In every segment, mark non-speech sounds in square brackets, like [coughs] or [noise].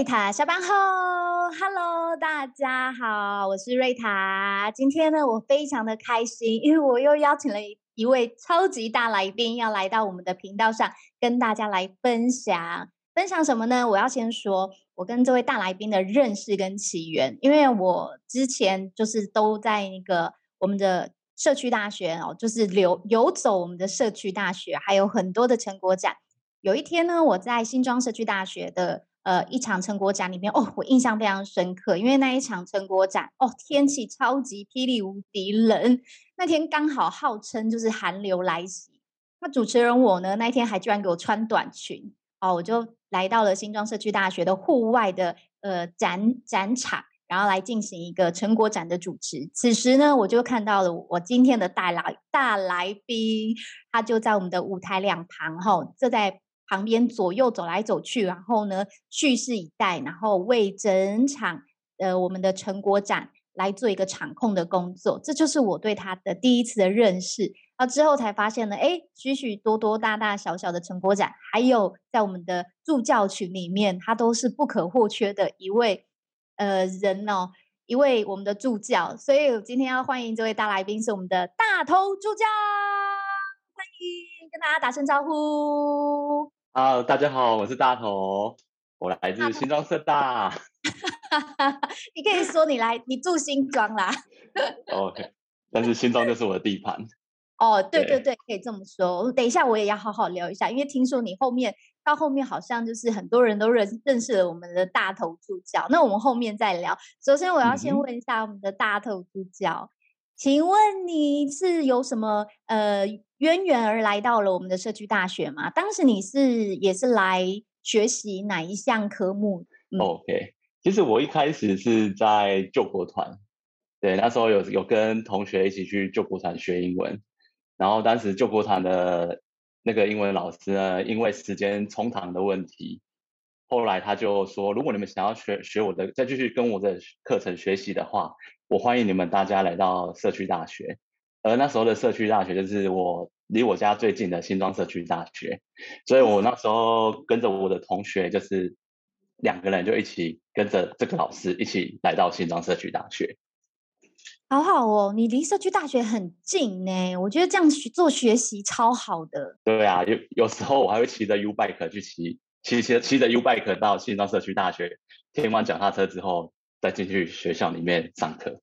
瑞塔下班后，Hello，大家好，我是瑞塔。今天呢，我非常的开心，因为我又邀请了一位超级大来宾要来到我们的频道上，跟大家来分享。分享什么呢？我要先说，我跟这位大来宾的认识跟起源，因为我之前就是都在那个我们的社区大学哦，就是游游走我们的社区大学，还有很多的成果展。有一天呢，我在新庄社区大学的呃一场成果展里面，哦，我印象非常深刻，因为那一场成果展，哦，天气超级霹雳无敌冷，那天刚好号称就是寒流来袭。那主持人我呢，那一天还居然给我穿短裙，哦，我就来到了新庄社区大学的户外的呃展展场，然后来进行一个成果展的主持。此时呢，我就看到了我今天的大来大来宾，他就在我们的舞台两旁，哈、哦，这在。旁边左右走来走去，然后呢，蓄势以待，然后为整场呃我们的成果展来做一个场控的工作，这就是我对他的第一次的认识。啊，之后才发现呢，哎，许许多多大大小小的成果展，还有在我们的助教群里面，他都是不可或缺的一位呃人哦，一位我们的助教。所以今天要欢迎这位大来宾是我们的大头助教，欢迎跟大家打声招呼。好，大家好，我是大头，我来自新庄社大。[laughs] 你可以说你来，你住新庄啦。OK，但是新庄就是我的地盘。[laughs] 哦，对对对，可以这么说。等一下我也要好好聊一下，因为听说你后面到后面好像就是很多人都认认识了我们的大头助教。那我们后面再聊。首先我要先问一下我们的大头助教，嗯、请问你是有什么呃？渊源而来到了我们的社区大学嘛？当时你是也是来学习哪一项科目？嗯，OK，其实我一开始是在救国团，对，那时候有有跟同学一起去救国团学英文，然后当时救国团的那个英文老师呢，因为时间冲堂的问题，后来他就说，如果你们想要学学我的，再继续跟我的课程学习的话，我欢迎你们大家来到社区大学。而那时候的社区大学就是我离我家最近的新庄社区大学，所以我那时候跟着我的同学，就是两个人就一起跟着这个老师一起来到新庄社区大学。好好哦，你离社区大学很近呢，我觉得这样做学习超好的。对啊，有有时候我还会骑着 U bike 去骑，骑骑骑着 U bike 到新庄社区大学，停完脚踏车之后再进去学校里面上课。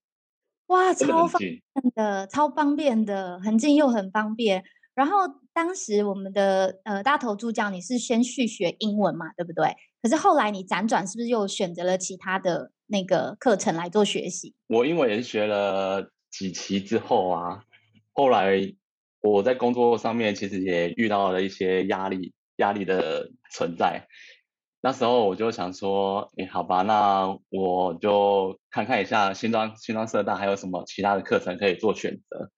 哇，超方便的，超方便的，很近又很方便。然后当时我们的呃大头助教，你是先去学英文嘛，对不对？可是后来你辗转，是不是又选择了其他的那个课程来做学习？我英文也是学了几期之后啊，后来我在工作上面其实也遇到了一些压力，压力的存在。那时候我就想说，哎，好吧，那我就看看一下新庄新庄社大还有什么其他的课程可以做选择。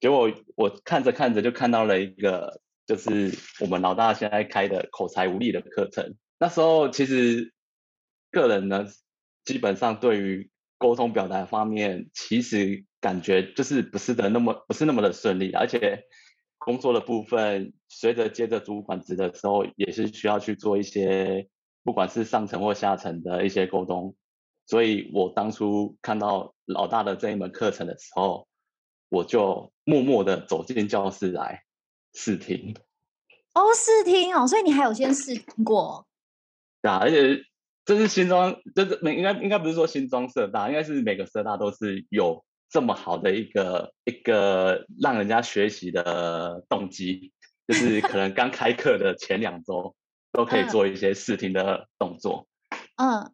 结果我看着看着就看到了一个，就是我们老大现在开的口才无力的课程。那时候其实个人呢，基本上对于沟通表达方面，其实感觉就是不是的那么不是那么的顺利，而且工作的部分随着接着主管职的时候，也是需要去做一些。不管是上层或下层的一些沟通，所以我当初看到老大的这一门课程的时候，我就默默的走进教室来试听。哦，试听哦，所以你还有先试听过？对啊，而且这是新装，这是每应该应该不是说新装社大，应该是每个社大都是有这么好的一个一个让人家学习的动机，就是可能刚开课的前两周。都可以做一些试听的动作，嗯，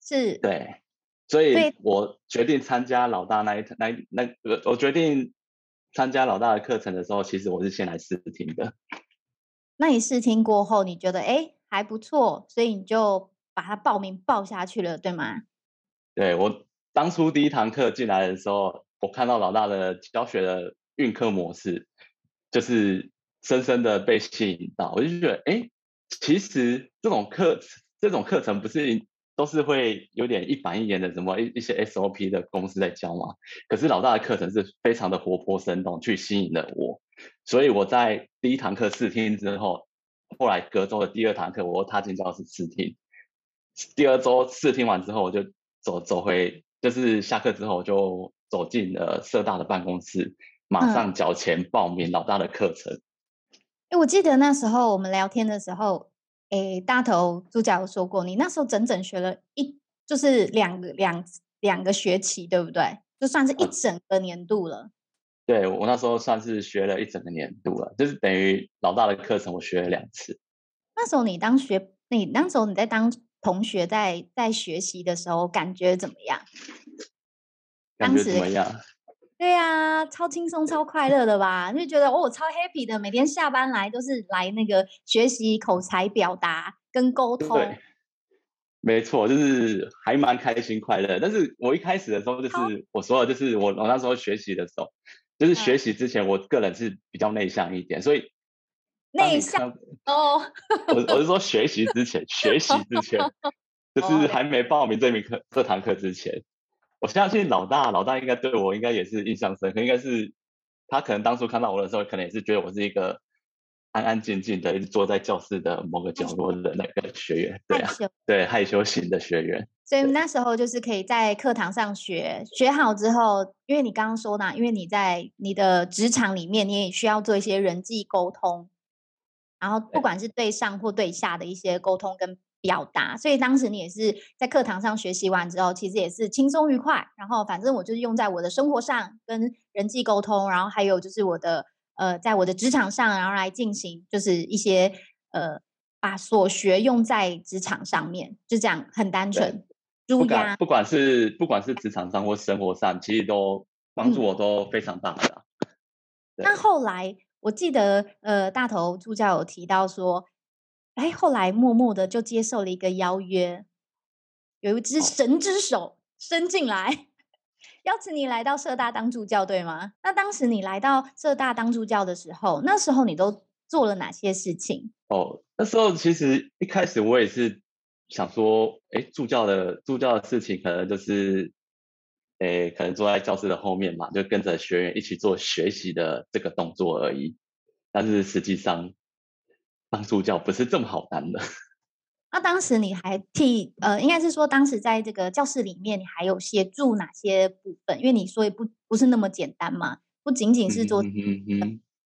是，对，所以我决定参加老大那一那那个，我决定参加老大的课程的时候，其实我是先来试听的。那你试听过后，你觉得哎还不错，所以你就把它报名报下去了，对吗？对，我当初第一堂课进来的时候，我看到老大的教学的运课模式，就是深深的被吸引到，我就觉得哎。其实这种课这种课程不是都是会有点一板一眼的，什么一一些 SOP 的公司在教嘛？可是老大的课程是非常的活泼生动，去吸引了我。所以我在第一堂课试听之后，后来隔周的第二堂课，我又踏进教室试听。第二周试听完之后，我就走走回，就是下课之后就走进了社大的办公室，马上缴钱报名老大的课程。哎、嗯，我记得那时候我们聊天的时候，哎，大头助教有说过，你那时候整整学了一，就是两个两两个学期，对不对？就算是一整个年度了。嗯、对，我那时候算是学了一整个年度了，就是等于老大的课程我学了两次。那时候你当学，你那时候你在当。同学在在学习的时候感觉怎么样？感觉怎么样？对呀、啊，超轻松、超快乐的吧？就觉得哦，我超 happy 的，每天下班来都是来那个学习口才表达跟沟通。对，没错，就是还蛮开心快乐。但是我一开始的时候，就是我说的，就是我我那时候学习的时候，就是学习之前，我个人是比较内向一点，所以。内向哦，我我是说学习之前，[laughs] 学习之前，就是还没报名这门课这堂课之前，我相信老大老大应该对我应该也是印象深刻，应该是他可能当初看到我的时候，可能也是觉得我是一个安安静静的，一直坐在教室的某个角落的那个学员，对啊，对害羞型的学员。所以那时候就是可以在课堂上学，学好之后，因为你刚刚说呢，因为你在你的职场里面，你也需要做一些人际沟通。然后不管是对上或对下的一些沟通跟表达，所以当时你也是在课堂上学习完之后，其实也是轻松愉快。然后反正我就是用在我的生活上跟人际沟通，然后还有就是我的呃，在我的职场上，然后来进行就是一些呃，把所学用在职场上面，就这样很单纯。不管不管是不管是职场上或生活上，其实都帮助我都非常大的。嗯、那后来。我记得，呃，大头助教有提到说，哎，后来默默的就接受了一个邀约，有一只神之手伸进来，[laughs] 邀请你来到社大当助教，对吗？那当时你来到社大当助教的时候，那时候你都做了哪些事情？哦，那时候其实一开始我也是想说，哎，助教的助教的事情可能就是。诶，可能坐在教室的后面嘛，就跟着学员一起做学习的这个动作而已。但是实际上，当助教不是这么好当的。[laughs] 那当时你还替呃，应该是说当时在这个教室里面，你还有协助哪些部分？因为你说也不不是那么简单嘛，不仅仅是做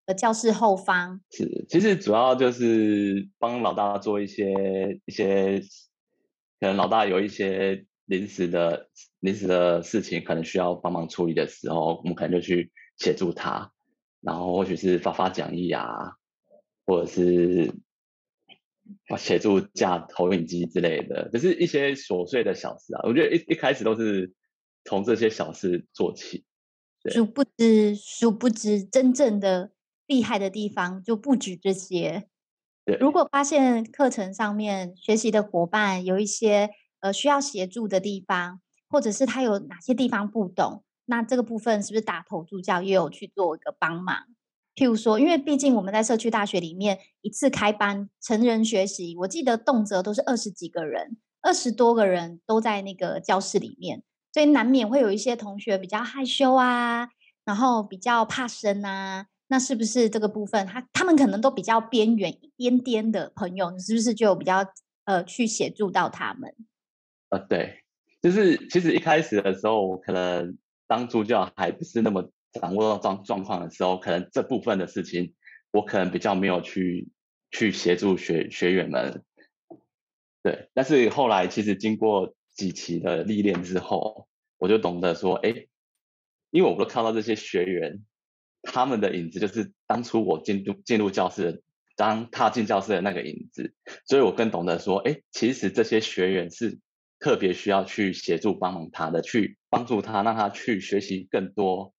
呃教室后方。是，其实主要就是帮老大做一些一些，可能老大有一些。临时的临时的事情，可能需要帮忙处理的时候，我们可能就去协助他，然后或许是发发讲义啊，或者是协助架投影机之类的，就是一些琐碎的小事啊。我觉得一一开始都是从这些小事做起。殊不知，殊不知，真正的厉害的地方就不止这些。对，如果发现课程上面学习的伙伴有一些。呃，需要协助的地方，或者是他有哪些地方不懂，那这个部分是不是大头助教也有去做一个帮忙？譬如说，因为毕竟我们在社区大学里面一次开班成人学习，我记得动辄都是二十几个人，二十多个人都在那个教室里面，所以难免会有一些同学比较害羞啊，然后比较怕生啊，那是不是这个部分他他们可能都比较边缘一点点的朋友，你是不是就比较呃去协助到他们？呃，对，就是其实一开始的时候，可能当助教还不是那么掌握到状状况的时候，可能这部分的事情，我可能比较没有去去协助学学员们。对，但是后来其实经过几期的历练之后，我就懂得说，哎，因为我都看到这些学员，他们的影子就是当初我进入进入教室，当踏进教室的那个影子，所以我更懂得说，哎，其实这些学员是。特别需要去协助帮忙他的，去帮助他，让他去学习更多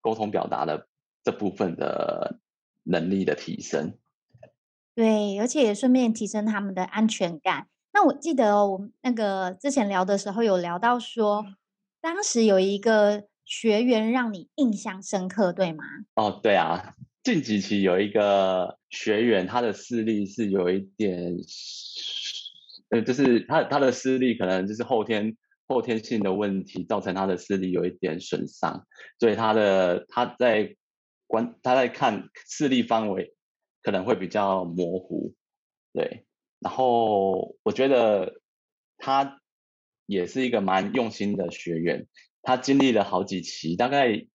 沟通表达的这部分的能力的提升。对，而且也顺便提升他们的安全感。那我记得哦，我们那个之前聊的时候有聊到说，当时有一个学员让你印象深刻，对吗？哦，对啊，近几期有一个学员，他的视力是有一点。呃，就是他他的视力可能就是后天后天性的问题，造成他的视力有一点损伤，所以他的他在观他在看视力范围可能会比较模糊，对。然后我觉得他也是一个蛮用心的学员，他经历了好几期，大概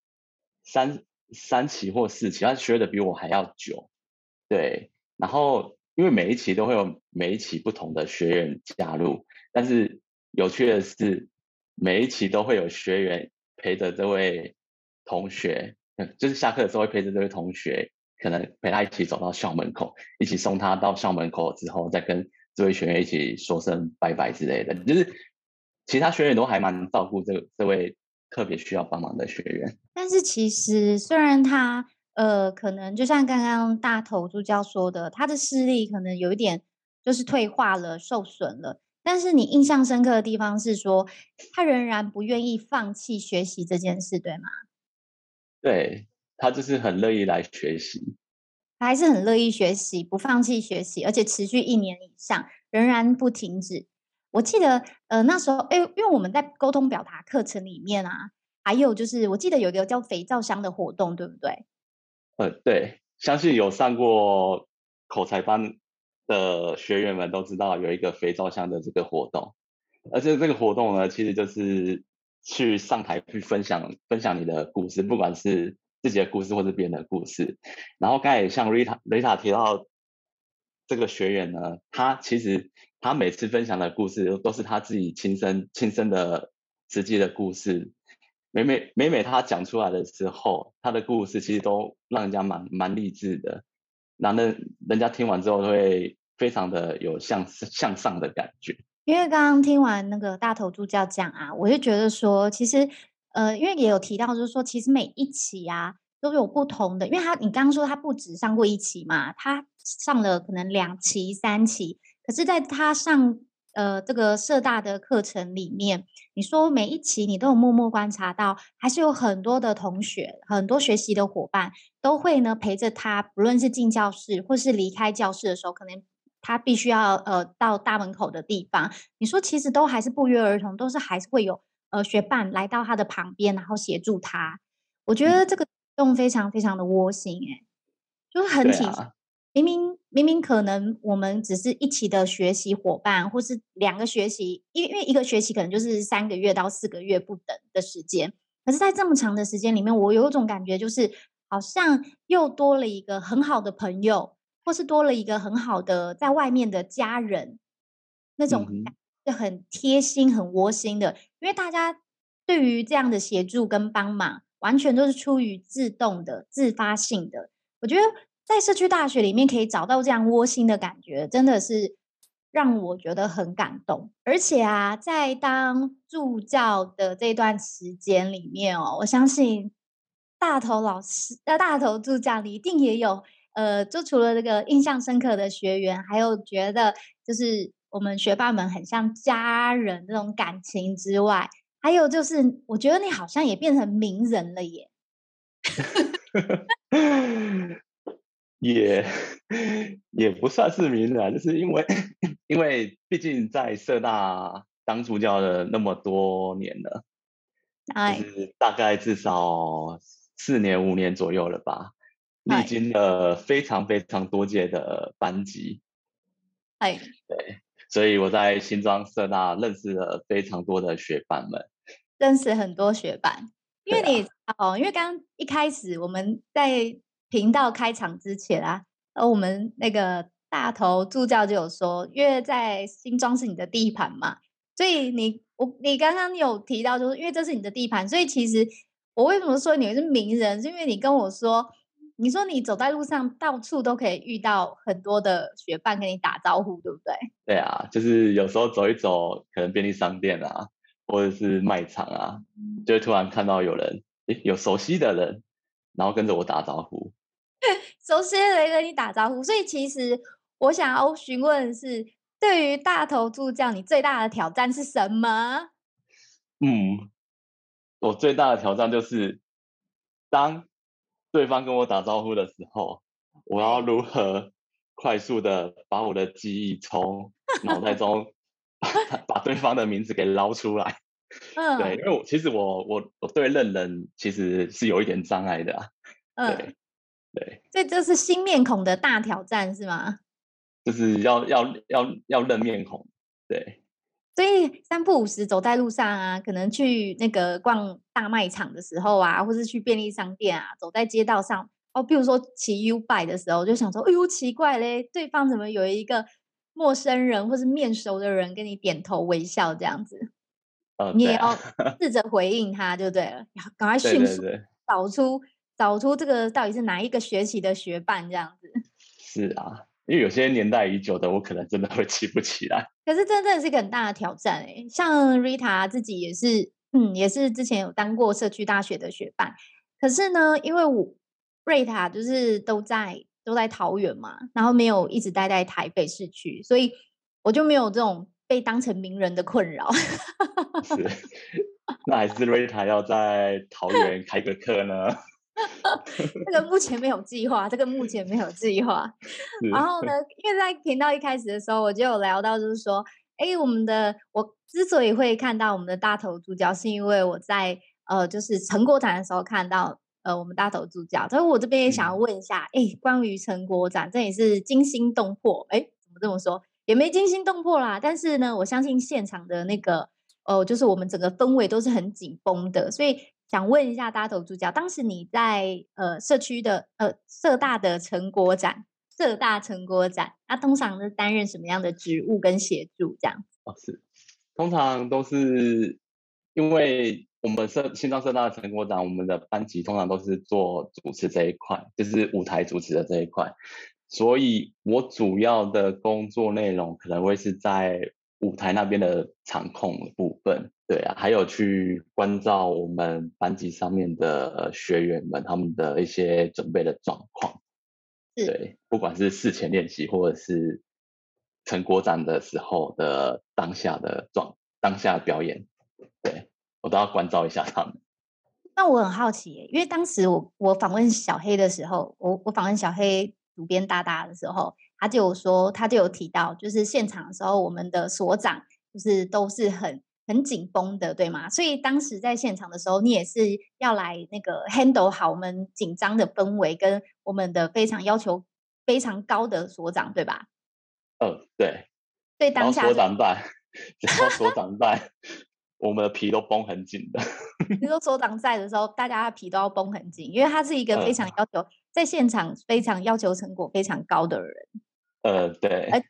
三三期或四期，他学的比我还要久。对，然后因为每一期都会有每一期不同的学员加入，但是有趣的是，每一期都会有学员陪着这位同学，就是下课的时候会陪着这位同学，可能陪他一起走到校门口，一起送他到校门口之后，再跟这位学员一起说声拜拜之类的。就是其他学员都还蛮照顾这这位特别需要帮忙的学员。但是其实虽然他。呃，可能就像刚刚大头助教说的，他的视力可能有一点就是退化了、受损了。但是你印象深刻的地方是说，他仍然不愿意放弃学习这件事，对吗？对，他就是很乐意来学习，他还是很乐意学习，不放弃学习，而且持续一年以上，仍然不停止。我记得，呃，那时候，哎，因为我们在沟通表达课程里面啊，还有就是，我记得有一个叫肥皂箱的活动，对不对？呃，对，相信有上过口才班的学员们都知道有一个肥皂箱的这个活动，而且这个活动呢，其实就是去上台去分享分享你的故事，不管是自己的故事或是别人的故事。然后刚才像瑞塔瑞塔提到这个学员呢，他其实他每次分享的故事都是他自己亲身亲身的实际的故事。每每每每他讲出来的时候，他的故事其实都让人家蛮蛮励志的，那那人家听完之后会非常的有向向上的感觉。因为刚刚听完那个大头助教讲啊，我就觉得说，其实呃，因为也有提到，就是说，其实每一期啊都有不同的，因为他你刚刚说他不止上过一期嘛，他上了可能两期、三期，可是在他上。呃，这个社大的课程里面，你说每一期你都有默默观察到，还是有很多的同学，很多学习的伙伴都会呢陪着他，不论是进教室或是离开教室的时候，可能他必须要呃到大门口的地方。你说其实都还是不约而同，都是还是会有呃学伴来到他的旁边，然后协助他。我觉得这个动非常非常的窝心，哎，就是很体贴。明明明明可能我们只是一起的学习伙伴，或是两个学习，因为因为一个学期可能就是三个月到四个月不等的时间，可是，在这么长的时间里面，我有一种感觉，就是好像又多了一个很好的朋友，或是多了一个很好的在外面的家人，那种是很贴心、很窝心的。因为大家对于这样的协助跟帮忙，完全都是出于自动的、自发性的。我觉得。在社区大学里面可以找到这样窝心的感觉，真的是让我觉得很感动。而且啊，在当助教的这段时间里面哦，我相信大头老师、呃大头助教，你一定也有呃，就除了这个印象深刻的学员，还有觉得就是我们学霸们很像家人这种感情之外，还有就是我觉得你好像也变成名人了耶。[laughs] 也也不算是名人，就是因为 [coughs] 因为毕竟在社大当助教了那么多年了，哎，就是大概至少四年五年左右了吧，历经了非常非常多届的班级，哎，对，所以我在新庄社大认识了非常多的学伴们，认识很多学伴，因为你、啊、哦，因为刚刚一开始我们在。频道开场之前啊，呃，我们那个大头助教就有说，因为在新庄是你的地盘嘛，所以你我你刚刚有提到，就是因为这是你的地盘，所以其实我为什么说你是名人，是因为你跟我说，你说你走在路上到处都可以遇到很多的学伴跟你打招呼，对不对？对啊，就是有时候走一走，可能便利商店啊，或者是卖场啊，就会突然看到有人，诶，有熟悉的人，然后跟着我打招呼。[laughs] 熟悉的人跟你打招呼，所以其实我想要询问的是，对于大头助教，你最大的挑战是什么？嗯，我最大的挑战就是，当对方跟我打招呼的时候，我要如何快速的把我的记忆从脑袋中把把对方的名字给捞出来。[laughs] 嗯，对，因为我其实我我我对认人其实是有一点障碍的啊。嗯。对对，这就是新面孔的大挑战，是吗？就是要要要要认面孔，对。所以三不五时走在路上啊，可能去那个逛大卖场的时候啊，或是去便利商店啊，走在街道上哦，比如说骑 U bike 的时候，就想说，哎呦，奇怪嘞，对方怎么有一个陌生人或是面熟的人跟你点头微笑这样子？哦、你也要 [laughs] 试着回应他就对了，赶快迅速找出找出这个到底是哪一个学期的学伴这样子。是啊。因为有些年代已久的，我可能真的会记不起来。可是真的是一个很大的挑战哎、欸，像 Rita 自己也是，嗯，也是之前有当过社区大学的学伴。可是呢，因为我 Rita 就是都在都在桃园嘛，然后没有一直待在台北市区，所以我就没有这种被当成名人的困扰。是，[laughs] 那还是 Rita 要在桃园开个课呢？这个目前没有计划，这个目前没有计划。[laughs] 然后呢，因为在频道一开始的时候，我就有聊到，就是说，哎，我们的我之所以会看到我们的大头助教，是因为我在呃，就是成果展的时候看到呃，我们大头助教。所以我这边也想要问一下，哎，关于成果展，这也是惊心动魄。哎，怎么这么说？也没惊心动魄啦。但是呢，我相信现场的那个，哦、呃，就是我们整个氛围都是很紧绷的，所以。想问一下大头助教，当时你在呃社区的呃社大的成果展，社大成果展，那通常是担任什么样的职务跟协助这样？哦，是，通常都是因为我们社新庄社大的成果展，我们的班级通常都是做主持这一块，就是舞台主持的这一块，所以我主要的工作内容可能会是在舞台那边的场控的部分。对啊，还有去关照我们班级上面的学员们，他们的一些准备的状况。对，不管是事前练习，或者是成果展的时候的当下的状，当下表演，对，我都要关照一下他们。那我很好奇，因为当时我我访问小黑的时候，我我访问小黑主编大大的时候，他就有说，他就有提到，就是现场的时候，我们的所长就是都是很。很紧绷的，对吗？所以当时在现场的时候，你也是要来那个 handle 好我们紧张的氛围，跟我们的非常要求非常高的所长，对吧？嗯，对。对，当下所长在，[laughs] 所长在，我们的皮都绷很紧的。你说所长在的时候，大家的皮都要绷很紧，因为他是一个 [laughs] 非常要求、嗯、在现场非常要求成果非常高的人。呃，对。而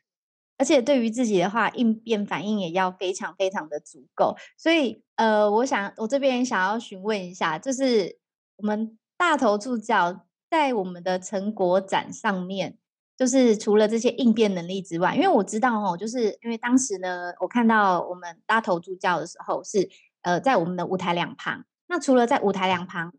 而且对于自己的话，应变反应也要非常非常的足够。所以，呃，我想我这边想要询问一下，就是我们大头助教在我们的成果展上面，就是除了这些应变能力之外，因为我知道哦，就是因为当时呢，我看到我们大头助教的时候是呃在我们的舞台两旁。那除了在舞台两旁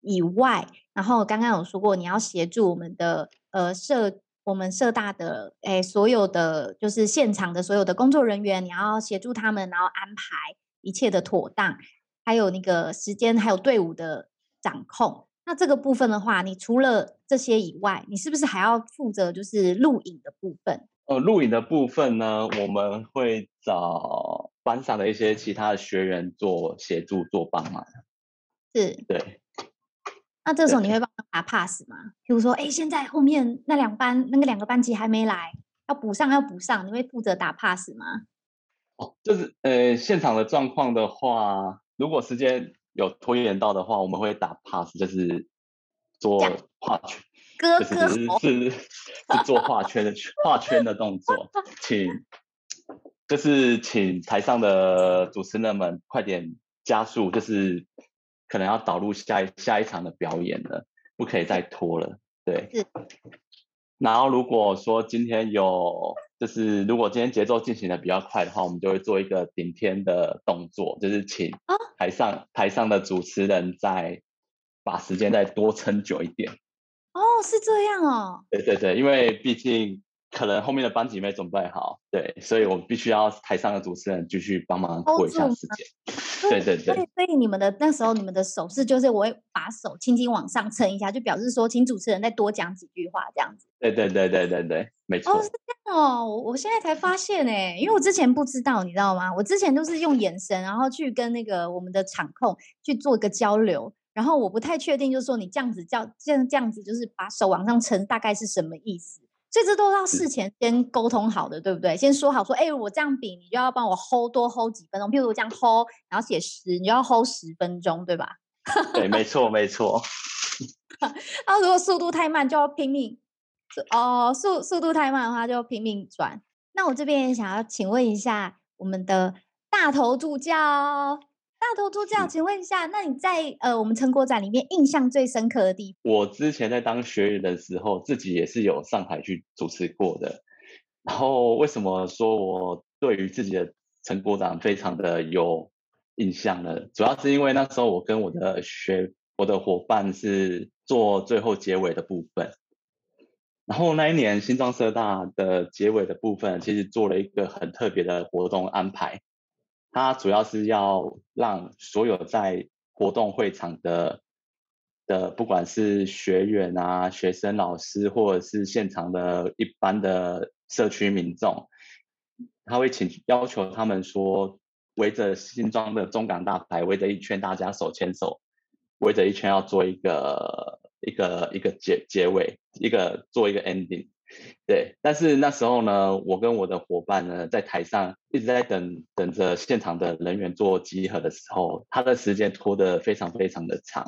以外，然后刚刚有说过，你要协助我们的呃社。我们社大的诶，所有的就是现场的所有的工作人员，你要协助他们，然后安排一切的妥当，还有那个时间，还有队伍的掌控。那这个部分的话，你除了这些以外，你是不是还要负责就是录影的部分？呃，录影的部分呢，我们会找班上的一些其他的学员做协助做帮忙。是，对。那这时候你会帮他打 pass 吗？比如说，哎，现在后面那两班那个两个班级还没来，要补上要补上，你会负责打 pass 吗？哦，就是呃，现场的状况的话，如果时间有拖延到的话，我们会打 pass，就是做画圈，哥哥就是是是做画圈的 [laughs] 画圈的动作，请就是请台上的主持人们快点加速，就是。可能要导入下一下一场的表演了，不可以再拖了。对，是。然后如果说今天有，就是如果今天节奏进行的比较快的话，我们就会做一个顶天的动作，就是请台上、哦、台上的主持人再把时间再多撑久一点。哦，是这样哦。对对对，因为毕竟。可能后面的班级没准备好，对，所以我必须要台上的主持人继续帮忙过一下时间。[laughs] 对对对。所以，所以你们的那时候，你们的手势就是我会把手轻轻往上撑一下，就表示说，请主持人再多讲几句话，这样子。对对对对对对，没错。哦，是这样哦，我我现在才发现哎，因为我之前不知道，你知道吗？我之前都是用眼神，然后去跟那个我们的场控去做一个交流，然后我不太确定，就是说你这样子叫这样这样子，就是把手往上撑，大概是什么意思？所以这都要事前先沟通好的，对不对？先说好说，哎，我这样比，你就要帮我 hold 多 hold 几分钟。譬如我这样 hold，然后写十，你就要 hold 十分钟，对吧？[laughs] 对，没错，没错。[laughs] 然后如果速度太慢，就要拼命。哦，速速度太慢的话，就拼命转。那我这边也想要请问一下我们的大头助教。大头助教，请问一下，那你在呃我们成果展里面印象最深刻的地方？我之前在当学员的时候，自己也是有上台去主持过的。然后为什么说我对于自己的成果展非常的有印象呢？主要是因为那时候我跟我的学我的伙伴是做最后结尾的部分。然后那一年新庄社大的结尾的部分，其实做了一个很特别的活动安排。它主要是要让所有在活动会场的的，不管是学员啊、学生、老师，或者是现场的一般的社区民众，他会请要求他们说，围着新庄的中港大牌围着一圈，大家手牵手，围着一圈要做一个一个一个结结尾，一个做一个 ending。对，但是那时候呢，我跟我的伙伴呢，在台上一直在等等着现场的人员做集合的时候，他的时间拖得非常非常的长，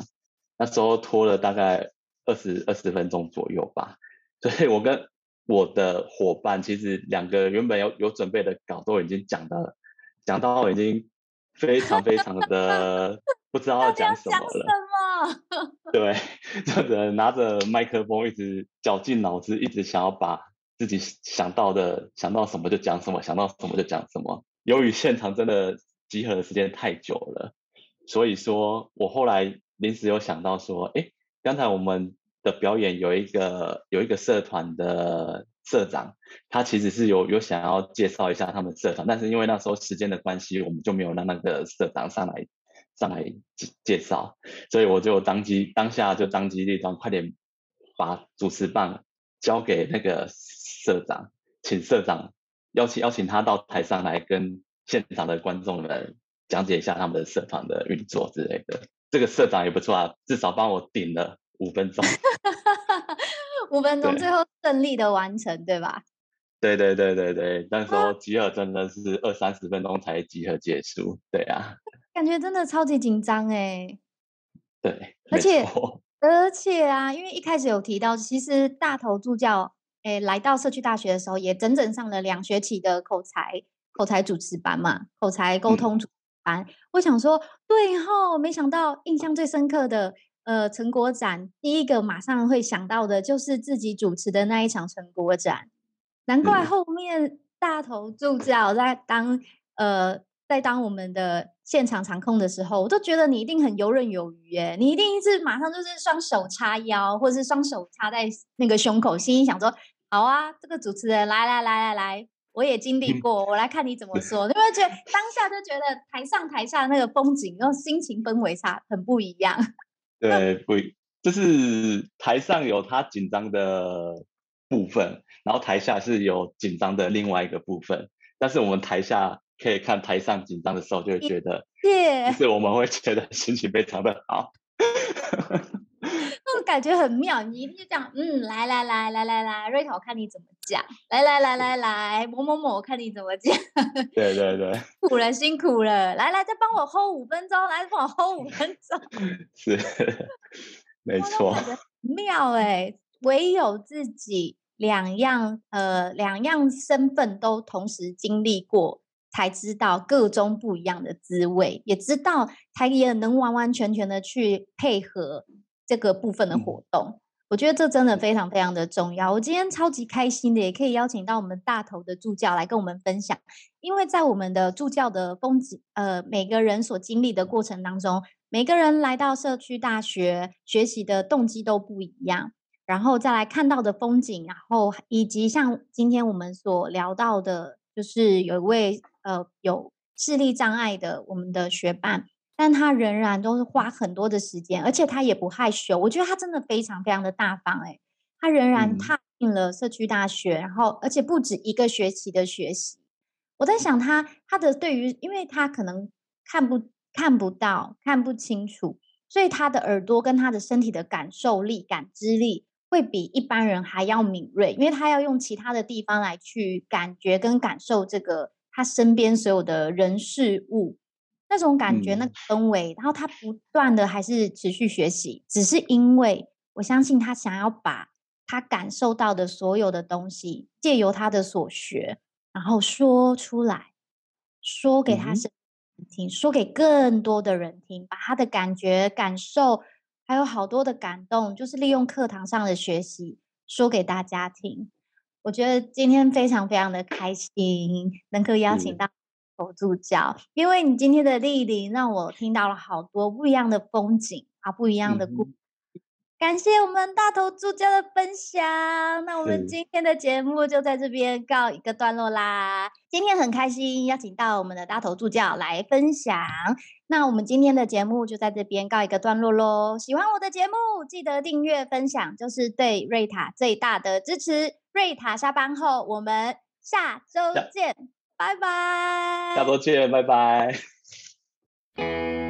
那时候拖了大概二十二十分钟左右吧。所以我跟我的伙伴，其实两个原本有有准备的稿都已经讲到了，讲到已经非常非常的不知道要讲什么了。[laughs] 对，[laughs] 就只能拿着麦克风，一直绞尽脑汁，一直想要把自己想到的想到什么就讲什么，想到什么就讲什么。由于现场真的集合的时间太久了，所以说我后来临时有想到说，哎，刚才我们的表演有一个有一个社团的社长，他其实是有有想要介绍一下他们社团，但是因为那时候时间的关系，我们就没有让那个社长上来。上来介介绍，所以我就当机当下就当机立断，快点把主持棒交给那个社长，请社长邀请邀请他到台上来跟现场的观众们讲解一下他们的社团的运作之类的。这个社长也不错啊，至少帮我顶了五分钟，[laughs] 五分钟最后顺利的完成，对吧？对对对对对，那时候集合真的是二三十分钟才集合结束，对啊。[laughs] 感觉真的超级紧张哎，[laughs] 对，而且 [laughs] 而且啊，因为一开始有提到，其实大头助教哎来到社区大学的时候，也整整上了两学期的口才口才主持班嘛，口才沟通主持班。嗯、我想说，对吼，没想到印象最深刻的呃成果展，第一个马上会想到的就是自己主持的那一场成果展，难怪后面大头助教在当呃。在当我们的现场场控的时候，我都觉得你一定很游刃有余耶，你一定是马上就是双手叉腰，或者是双手插在那个胸口，心里想说：好啊，这个主持人来来来来来，我也经历过，我来看你怎么 [laughs] 说。你会觉得当下就觉得台上台下那个风景，然后心情氛围差很不一样。对，不，就是台上有他紧张的部分，然后台下是有紧张的另外一个部分，但是我们台下。可以看台上紧张的时候，就会觉得，是我们会觉得心情非常的好，那种感觉很妙。你一定就这样，嗯，来来来来来来，瑞塔，我看你怎么讲。来来来来来，某某某，我看你怎么讲。对对对，苦了，辛苦了。来来，再帮我 hold 五分钟，来帮我 hold 五分钟。[laughs] 是，没错。妙哎、欸，唯有自己两样呃两样身份都同时经历过。才知道各种不一样的滋味，也知道才也能完完全全的去配合这个部分的活动。嗯、我觉得这真的非常非常的重要。我今天超级开心的，也可以邀请到我们大头的助教来跟我们分享，因为在我们的助教的风景，呃，每个人所经历的过程当中，每个人来到社区大学学习的动机都不一样，然后再来看到的风景，然后以及像今天我们所聊到的，就是有一位。呃，有视力障碍的我们的学伴，但他仍然都是花很多的时间，而且他也不害羞。我觉得他真的非常非常的大方，诶，他仍然踏进了社区大学，嗯、然后而且不止一个学期的学习。我在想他他的对于，因为他可能看不看不到，看不清楚，所以他的耳朵跟他的身体的感受力、感知力会比一般人还要敏锐，因为他要用其他的地方来去感觉跟感受这个他身边所有的人事物那种感觉、那个氛围，嗯、然后他不断的还是持续学习，只是因为我相信他想要把他感受到的所有的东西，借由他的所学，然后说出来，说给他听，嗯、说给更多的人听，把他的感觉感受。还有好多的感动，就是利用课堂上的学习说给大家听。我觉得今天非常非常的开心，能够邀请到大头助教，嗯、因为你今天的莅临让我听到了好多不一样的风景啊，不一样的故事。嗯感谢我们大头助教的分享，那我们今天的节目就在这边告一个段落啦。今天很开心邀请到我们的大头助教来分享，那我们今天的节目就在这边告一个段落喽。喜欢我的节目，记得订阅分享，就是对瑞塔最大的支持。瑞塔下班后，我们下周见，拜拜。下周见，拜拜。[laughs]